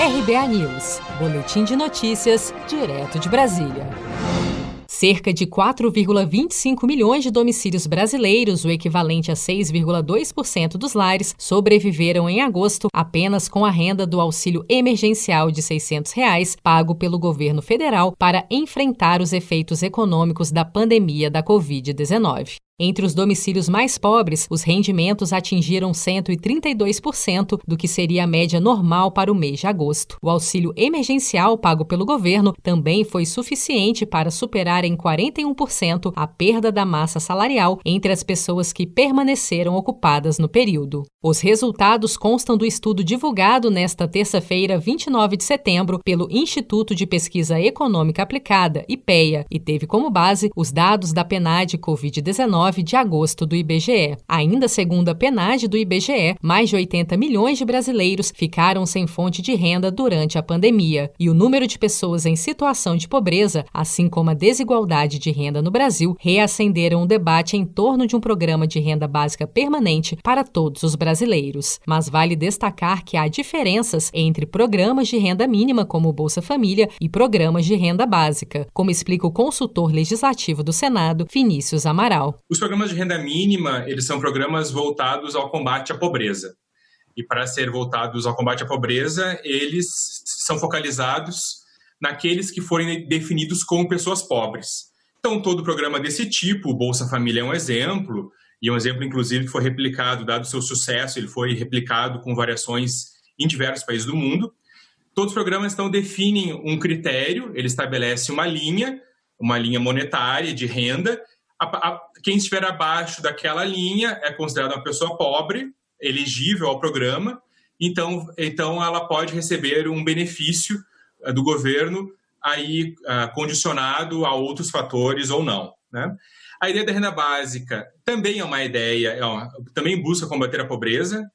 RBA News, Boletim de Notícias, direto de Brasília. Cerca de 4,25 milhões de domicílios brasileiros, o equivalente a 6,2% dos lares, sobreviveram em agosto apenas com a renda do auxílio emergencial de 600 reais, pago pelo governo federal para enfrentar os efeitos econômicos da pandemia da Covid-19. Entre os domicílios mais pobres, os rendimentos atingiram 132% do que seria a média normal para o mês de agosto. O auxílio emergencial pago pelo governo também foi suficiente para superar em 41% a perda da massa salarial entre as pessoas que permaneceram ocupadas no período. Os resultados constam do estudo divulgado nesta terça-feira, 29 de setembro, pelo Instituto de Pesquisa Econômica Aplicada, IPEA, e teve como base os dados da PNAD Covid-19 9 de agosto do IBGE. Ainda segundo a PNAD do IBGE, mais de 80 milhões de brasileiros ficaram sem fonte de renda durante a pandemia. E o número de pessoas em situação de pobreza, assim como a desigualdade de renda no Brasil, reacenderam o debate em torno de um programa de renda básica permanente para todos os brasileiros. Mas vale destacar que há diferenças entre programas de renda mínima, como o Bolsa Família, e programas de renda básica, como explica o consultor legislativo do Senado, Vinícius Amaral. Os programas de renda mínima, eles são programas voltados ao combate à pobreza. E para ser voltados ao combate à pobreza, eles são focalizados naqueles que forem definidos como pessoas pobres. Então, todo programa desse tipo, o Bolsa Família é um exemplo, e um exemplo, inclusive, que foi replicado, dado o seu sucesso, ele foi replicado com variações em diversos países do mundo. Todos os programas, então, definem um critério, ele estabelece uma linha, uma linha monetária de renda, a, quem estiver abaixo daquela linha é considerada uma pessoa pobre, elegível ao programa, então, então ela pode receber um benefício uh, do governo aí uh, condicionado a outros fatores ou não. Né? A ideia da renda básica também é uma ideia, é uma, também busca combater a pobreza,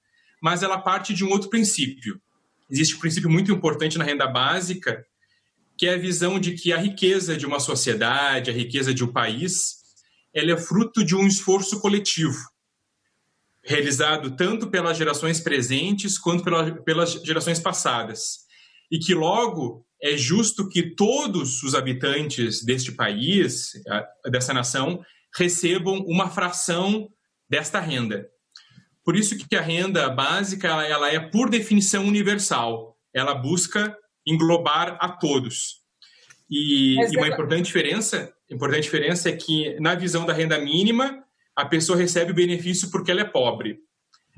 mas ela parte de um outro princípio. Existe um princípio muito importante na renda básica, que é a visão de que a riqueza de uma sociedade, a riqueza de um país, ela é fruto de um esforço coletivo, realizado tanto pelas gerações presentes quanto pela, pelas gerações passadas. E que logo é justo que todos os habitantes deste país, dessa nação, recebam uma fração desta renda. Por isso que a renda básica ela é por definição universal. Ela busca englobar a todos. E, e uma importante diferença, importante diferença é que na visão da renda mínima, a pessoa recebe o benefício porque ela é pobre.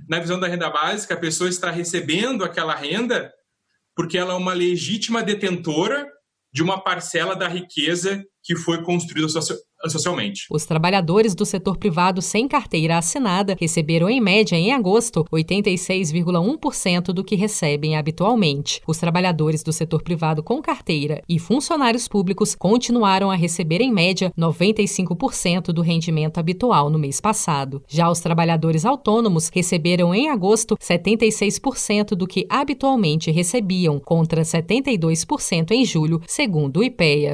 Na visão da renda básica, a pessoa está recebendo aquela renda porque ela é uma legítima detentora de uma parcela da riqueza que foi construída socialmente. Os trabalhadores do setor privado sem carteira assinada receberam, em média, em agosto, 86,1% do que recebem habitualmente. Os trabalhadores do setor privado com carteira e funcionários públicos continuaram a receber, em média, 95% do rendimento habitual no mês passado. Já os trabalhadores autônomos receberam, em agosto, 76% do que habitualmente recebiam, contra 72% em julho, segundo o IPEA.